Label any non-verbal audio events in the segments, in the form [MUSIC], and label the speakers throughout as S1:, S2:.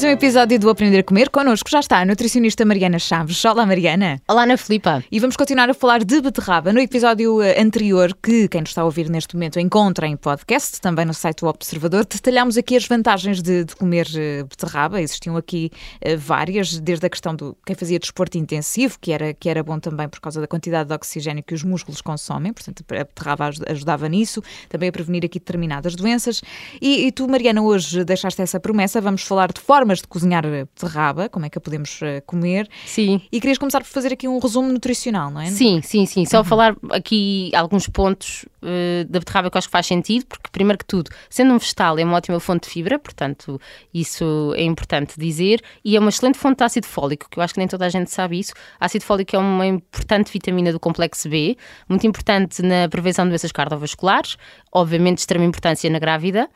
S1: mais um episódio do Aprender a Comer. Connosco já está a nutricionista Mariana Chaves. Olá, Mariana.
S2: Olá, Ana Filipa.
S1: E vamos continuar a falar de beterraba. No episódio eh, anterior, que quem nos está a ouvir neste momento encontra em podcast, também no site do Observador, detalhámos aqui as vantagens de, de comer eh, beterraba. Existiam aqui uh, várias, desde a questão do quem fazia desporto intensivo, que era, que era bom também por causa da quantidade de oxigênio que os músculos consomem, portanto a beterraba ajudava nisso, também a prevenir aqui determinadas doenças. E, e tu, Mariana, hoje deixaste essa promessa, vamos falar de formas de cozinhar beterraba, como é que a podemos uh, comer.
S2: Sim.
S1: E querias começar por fazer aqui um resumo nutricional, não é?
S2: Sim, sim, sim. Só uhum. falar aqui alguns pontos uh, da beterraba que eu acho que faz sentido, porque, primeiro que tudo, sendo um vegetal, é uma ótima fonte de fibra, portanto, isso é importante dizer, e é uma excelente fonte de ácido fólico, que eu acho que nem toda a gente sabe isso. Ácido fólico é uma importante vitamina do complexo B, muito importante na prevenção de doenças cardiovasculares, obviamente de extrema importância na grávida.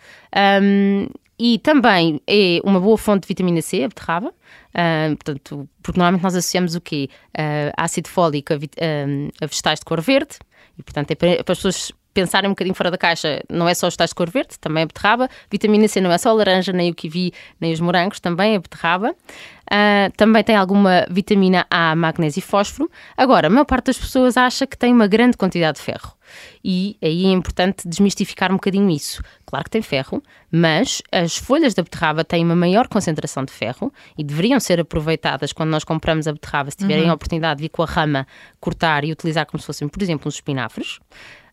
S2: Um, e também é uma boa fonte de vitamina C, a beterraba, uh, portanto, porque normalmente nós associamos o quê? Uh, ácido fólico a, uh, a vegetais de cor verde, e portanto é para, é para as pessoas pensarem um bocadinho fora da caixa, não é só os tais de cor verde, também a beterraba. Vitamina C não é só a laranja, nem o kiwi, nem os morangos, também a beterraba. Uh, também tem alguma vitamina A, magnésio e fósforo. Agora, a maior parte das pessoas acha que tem uma grande quantidade de ferro. E aí é importante desmistificar um bocadinho isso. Claro que tem ferro, mas as folhas da beterraba têm uma maior concentração de ferro e deveriam ser aproveitadas quando nós compramos a beterraba, se tiverem uhum. a oportunidade de vir com a rama, cortar e utilizar como se fossem, por exemplo, uns espinafres.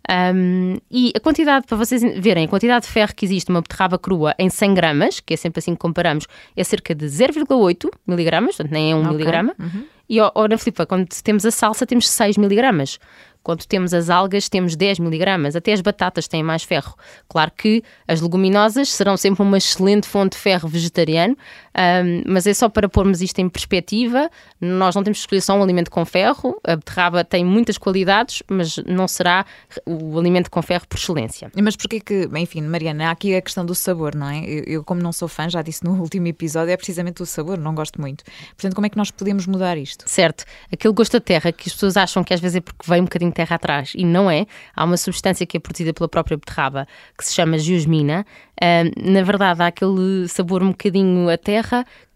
S2: Um, e a quantidade, para vocês verem, a quantidade de ferro que existe numa beterraba crua em 100 gramas, que é sempre assim que comparamos, é cerca de 0,8 miligramas, portanto nem é 1 okay. miligrama. Uhum. E, ora, Filipe, quando temos a salsa, temos 6 miligramas. Quando temos as algas, temos 10 miligramas. Até as batatas têm mais ferro. Claro que as leguminosas serão sempre uma excelente fonte de ferro vegetariano, um, mas é só para pormos isto em perspectiva. Nós não temos que escolher só um alimento com ferro. A beterraba tem muitas qualidades, mas não será o alimento com ferro por excelência.
S1: Mas porquê que, enfim, Mariana, há aqui a questão do sabor, não é? Eu, eu, como não sou fã, já disse no [LAUGHS] último episódio, é precisamente o sabor, não gosto muito. Portanto, como é que nós podemos mudar isto?
S2: Certo. Aquele gosto da terra que as pessoas acham que às vezes é porque vem um bocadinho terra atrás. E não é. Há uma substância que é produzida pela própria beterraba que se chama geosmina. Uh, na verdade, há aquele sabor um bocadinho a terra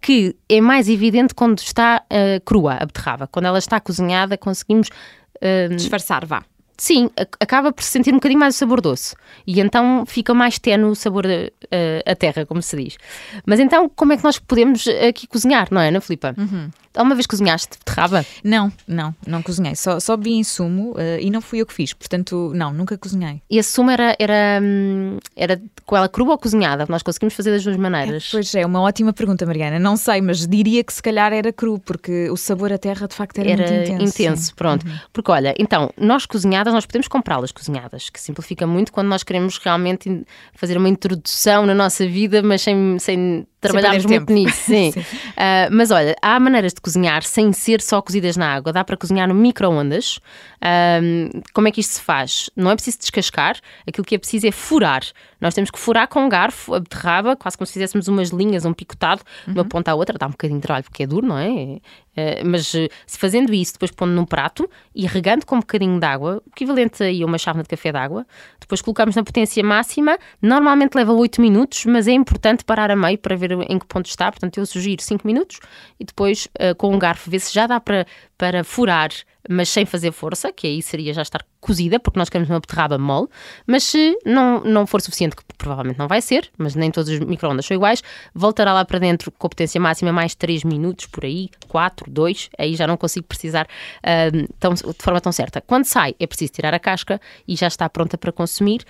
S2: que é mais evidente quando está uh, crua a beterraba. Quando ela está cozinhada, conseguimos.
S1: Uh, Disfarçar, vá.
S2: Sim, acaba por se sentir um bocadinho mais o sabor doce. E então fica mais tenue o sabor da terra, como se diz. Mas então, como é que nós podemos aqui cozinhar, não é, Ana Filipa? Uhum. Alguma vez cozinhaste beterraba?
S1: Não, não, não cozinhei. Só, só vi em sumo uh, e não fui eu que fiz. Portanto, não, nunca cozinhei.
S2: E a sumo era, era, hum, era com ela crua ou cozinhada? Nós conseguimos fazer das duas maneiras.
S1: É, pois é, uma ótima pergunta, Mariana. Não sei, mas diria que se calhar era cru, porque o sabor à terra de facto era, era muito intenso.
S2: intenso, pronto. Uhum. Porque olha, então, nós cozinhadas, nós podemos comprá-las cozinhadas, que simplifica muito quando nós queremos realmente fazer uma introdução na nossa vida, mas sem, sem trabalharmos muito tempo. nisso. Sim. [LAUGHS] sim. Uh, mas olha, há maneiras de cozinhar sem ser só cozidas na água. Dá para cozinhar no micro-ondas. Um, como é que isto se faz? Não é preciso descascar, aquilo que é preciso é furar. Nós temos que furar com um garfo a beterraba, quase como se fizéssemos umas linhas, um picotado, de uma uhum. ponta à outra. Dá um bocadinho de trabalho porque é duro, não é? é mas se fazendo isso, depois pondo num prato e regando com um bocadinho de água, equivalente a uma chávena de café de água, depois colocamos na potência máxima. Normalmente leva 8 minutos, mas é importante parar a meio para ver em que ponto está. Portanto, eu sugiro 5 minutos e depois uh, com um garfo ver se já dá para, para furar mas sem fazer força, que aí seria já estar cozida, porque nós queremos uma beterraba mole, mas se não, não for suficiente, que provavelmente não vai ser, mas nem todos os microondas são iguais, voltará lá para dentro com a potência máxima mais 3 minutos, por aí, 4, 2, aí já não consigo precisar uh, tão, de forma tão certa. Quando sai, é preciso tirar a casca e já está pronta para consumir,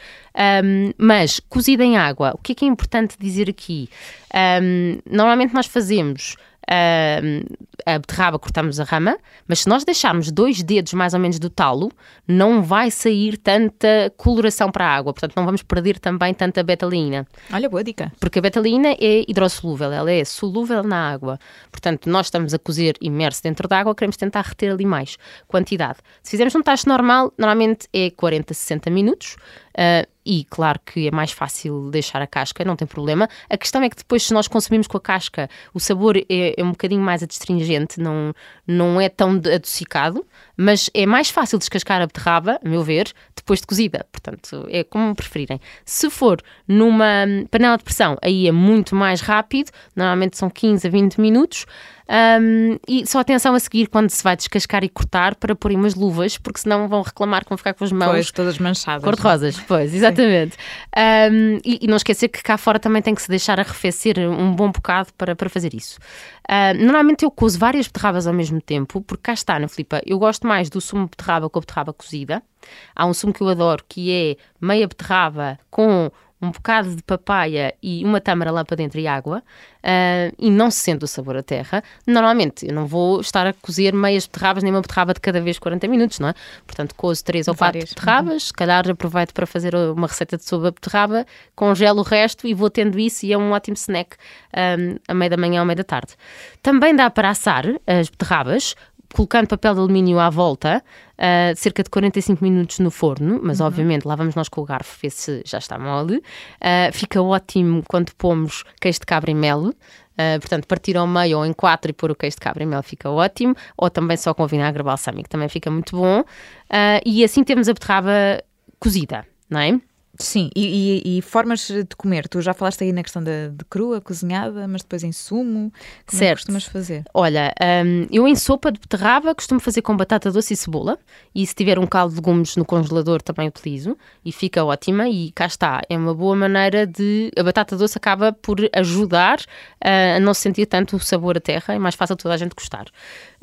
S2: um, mas cozida em água, o que é que é importante dizer aqui? Um, normalmente nós fazemos a beterraba cortamos a rama, mas se nós deixarmos dois dedos mais ou menos do talo, não vai sair tanta coloração para a água, portanto não vamos perder também tanta betalina.
S1: Olha, boa dica.
S2: Porque a betalina é hidrossolúvel, ela é solúvel na água. Portanto, nós estamos a cozer imerso dentro da água, queremos tentar reter ali mais quantidade. Se fizermos um tacho normal, normalmente é 40, 60 minutos. Uh, e claro que é mais fácil deixar a casca, não tem problema. A questão é que depois, se nós consumimos com a casca, o sabor é, é um bocadinho mais adstringente, não, não é tão adocicado, mas é mais fácil descascar a beterraba, a meu ver, depois de cozida. Portanto, é como preferirem. Se for numa panela de pressão, aí é muito mais rápido, normalmente são 15 a 20 minutos. Um, e só atenção a seguir quando se vai descascar e cortar para pôr umas luvas, porque senão vão reclamar que vão ficar com as mãos
S1: pois, todas manchadas.
S2: Cor-de-rosas, pois, exatamente. Um, e, e, não esquecer que cá fora também tem que se deixar arrefecer um bom bocado para, para fazer isso. Uh, normalmente eu cozo várias beterrabas ao mesmo tempo, porque cá está, na Filipa, eu gosto mais do sumo de beterraba com a beterraba cozida. Há um sumo que eu adoro que é meia beterraba com um bocado de papaya e uma tâmara lá para dentro e água uh, e não se sente o sabor da terra, normalmente eu não vou estar a cozer meias beterrabas nem uma beterraba de cada vez 40 minutos, não é? Portanto, cozo três ou quatro beterrabas, uhum. se calhar aproveito para fazer uma receita de sopa beterraba, congelo o resto e vou tendo isso e é um ótimo snack um, ah, a meio da manhã ou meio da tarde. Também dá para assar as beterrabas colocando papel de alumínio à volta, uh, cerca de 45 minutos no forno, mas uhum. obviamente lá vamos nós com o garfo ver se já está mole. Uh, fica ótimo quando pomos queijo de cabra e mel. Uh, portanto, partir ao meio ou em quatro e pôr o queijo de cabra e mel fica ótimo, ou também só com vinagre balsâmico, também fica muito bom. e assim temos a beterraba cozida, não é?
S1: Sim, e, e, e, formas de comer. Tu já falaste aí na questão da de crua, cozinhada, mas depois em sumo. Como certo. é que costumas fazer?
S2: Olha, um, eu em sopa de beterraba costumo fazer com batata doce e cebola. E se tiver um caldo de legumes no congelador também utilizo. E fica ótima. E cá está, é uma boa maneira de. A batata doce acaba por ajudar uh, a não sentir tanto o sabor à terra. É mais fácil toda a gente gostar.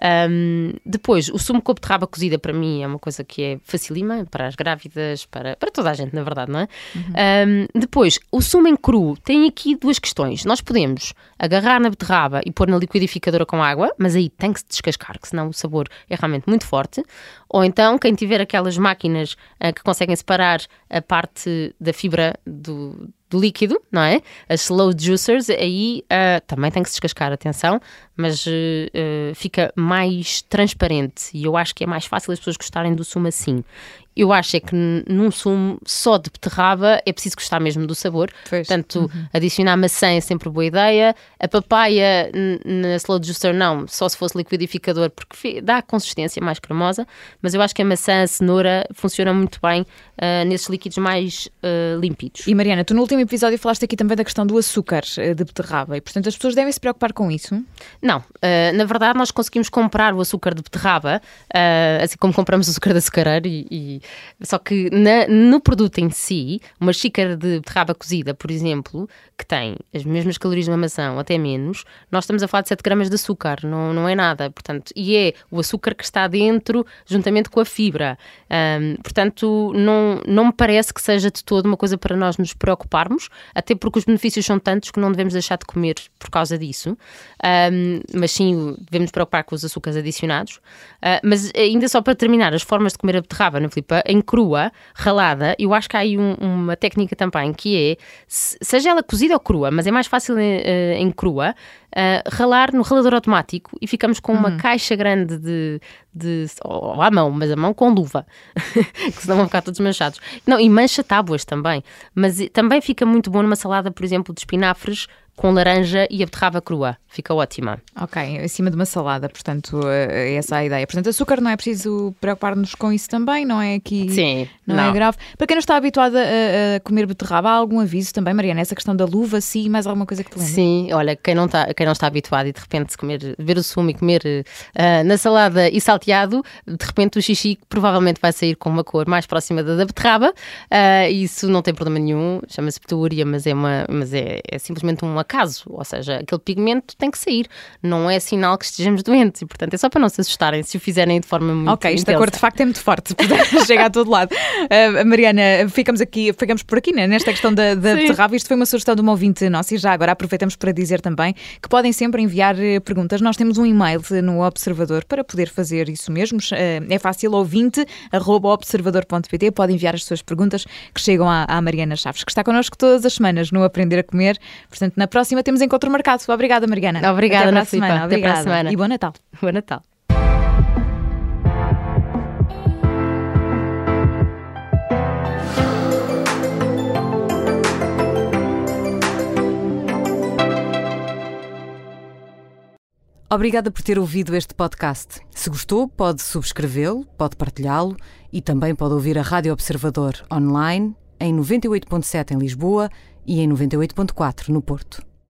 S2: Um, depois, o sumo com beterraba cozida para mim é uma coisa que é facilima para as grávidas, para, para toda a gente, na verdade, não é? Uhum. Um, depois, o sumo em cru tem aqui duas questões. Nós podemos agarrar na beterraba e pôr na liquidificadora com água, mas aí tem que se descascar, que senão o sabor é realmente muito forte. Ou então, quem tiver aquelas máquinas uh, que conseguem separar a parte da fibra do do líquido, não é? As slow juicers, aí uh, também tem que se descascar, atenção, mas uh, fica mais transparente e eu acho que é mais fácil as pessoas gostarem do sumo assim eu acho é que num sumo só de beterraba é preciso gostar mesmo do sabor. Pois. Portanto, uhum. adicionar maçã é sempre boa ideia. A papaya na slow juicer não, só se fosse liquidificador, porque dá consistência mais cremosa. Mas eu acho que a maçã, a cenoura funcionam muito bem uh, nesses líquidos mais uh, límpidos.
S1: E Mariana, tu no último episódio falaste aqui também da questão do açúcar uh, de beterraba e, portanto, as pessoas devem se preocupar com isso?
S2: Não. na verdade, nós conseguimos comprar o açúcar de beterraba, assim como compramos o açúcar de açucareiro e, e só que na, no produto em si, uma xícara de beterraba cozida, por exemplo, que tem as mesmas calorias de uma maçã até menos, nós estamos a falar de 7 gramas de açúcar, não, não é nada. Portanto, e é o açúcar que está dentro juntamente com a fibra. Um, portanto, não, não me parece que seja de todo uma coisa para nós nos preocuparmos, até porque os benefícios são tantos que não devemos deixar de comer por causa disso. Um, mas sim, devemos preocupar com os açúcares adicionados. Uh, mas ainda só para terminar, as formas de comer a beterraba, não, Filipe? Em crua, ralada, eu acho que há aí um, uma técnica também que é, seja ela cozida ou crua, mas é mais fácil em, eh, em crua, uh, ralar no ralador automático e ficamos com uma uhum. caixa grande de, de ou à mão, mas a mão com luva, [LAUGHS] que senão vão ficar todos manchados. Não, e mancha tábuas também, mas também fica muito bom numa salada, por exemplo, de espinafres com laranja e a beterraba crua. Fica ótima.
S1: Ok, acima de uma salada, portanto, eh, essa é a ideia. Portanto, açúcar não é preciso preocupar-nos com isso também, não é aqui.
S2: Sim.
S1: Não,
S2: não.
S1: é grave. Para quem não está habituado a, a, comer beterraba, há algum aviso também, Mariana? Essa questão da luva, sim, mais alguma coisa que te lembra?
S2: Sim, olha, quem não está, quem não está habituado e de repente comer, ver o sumo e comer uh, na salada e salteado, de repente o xixi provavelmente vai sair com uma cor mais próxima da, da beterraba. Uh, isso não tem problema nenhum, chama-se petúria, mas, é, uma, mas é, é simplesmente um acaso, ou seja, aquele pigmento tem que sair, não é sinal que estejamos doentes e, portanto, é só para não se assustarem se o fizerem de forma muito
S1: Ok, esta cor de facto é muito forte, [LAUGHS] chega a todo lado. Uh, Mariana, ficamos aqui, ficamos por aqui, né, nesta questão da, da beterraba. Isto foi uma sugestão de uma ouvinte nossa e já agora aproveitamos para dizer também que podem sempre enviar eh, perguntas. Nós temos um e-mail no Observador para poder fazer isso mesmo. Eh, é fácil, ouvinte, arroba observador.pt. Pode enviar as suas perguntas que chegam à, à Mariana Chaves, que está connosco todas as semanas no Aprender a Comer. Portanto, na próxima temos encontro marcado. Obrigada, Mariana.
S2: Obrigada,
S1: Até
S2: para a semana.
S1: Até
S2: para a semana.
S1: E bom Natal.
S2: Bom Natal.
S3: Obrigada por ter ouvido este podcast. Se gostou, pode subscrevê-lo, pode partilhá-lo e também pode ouvir a Rádio Observador online em 98.7 em Lisboa e em 98.4 no Porto.